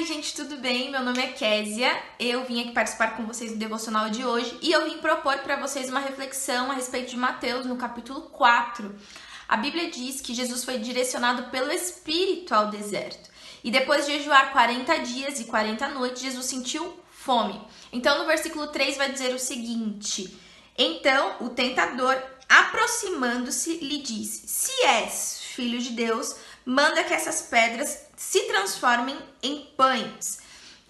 gente, tudo bem? Meu nome é Késia. Eu vim aqui participar com vocês do devocional de hoje e eu vim propor para vocês uma reflexão a respeito de Mateus no capítulo 4. A Bíblia diz que Jesus foi direcionado pelo Espírito ao deserto. E depois de jejuar 40 dias e 40 noites, Jesus sentiu fome. Então, no versículo 3 vai dizer o seguinte: Então o tentador, aproximando-se, lhe disse: Se és filho de Deus, manda que essas pedras se transformem em pães.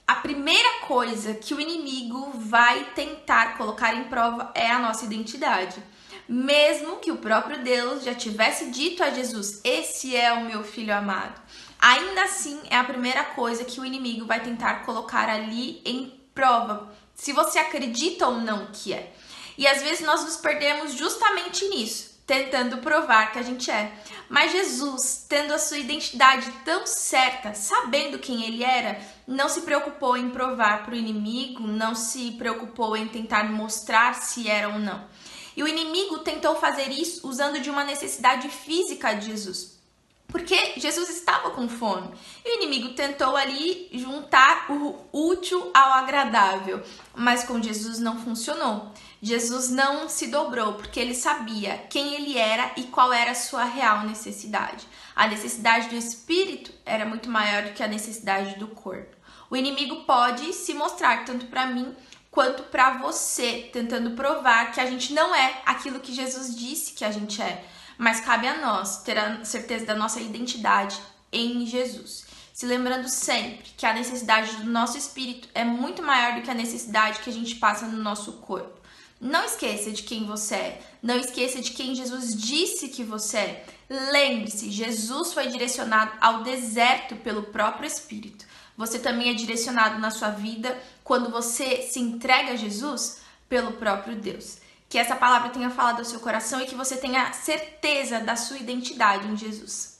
A primeira coisa que o inimigo vai tentar colocar em prova é a nossa identidade. Mesmo que o próprio Deus já tivesse dito a Jesus: Esse é o meu filho amado. Ainda assim, é a primeira coisa que o inimigo vai tentar colocar ali em prova, se você acredita ou não que é. E às vezes nós nos perdemos justamente nisso tentando provar que a gente é. Mas Jesus, tendo a sua identidade tão certa, sabendo quem ele era, não se preocupou em provar para o inimigo, não se preocupou em tentar mostrar se era ou não. E o inimigo tentou fazer isso usando de uma necessidade física de Jesus. Porque Jesus estava com fome. E o inimigo tentou ali juntar o útil ao agradável. Mas com Jesus não funcionou. Jesus não se dobrou porque ele sabia quem ele era e qual era a sua real necessidade. A necessidade do espírito era muito maior do que a necessidade do corpo. O inimigo pode se mostrar tanto para mim quanto para você, tentando provar que a gente não é aquilo que Jesus disse que a gente é mas cabe a nós ter a certeza da nossa identidade em Jesus. Se lembrando sempre que a necessidade do nosso espírito é muito maior do que a necessidade que a gente passa no nosso corpo. Não esqueça de quem você é. Não esqueça de quem Jesus disse que você é. Lembre-se, Jesus foi direcionado ao deserto pelo próprio Espírito. Você também é direcionado na sua vida quando você se entrega a Jesus pelo próprio Deus que essa palavra tenha falado ao seu coração e que você tenha certeza da sua identidade em Jesus.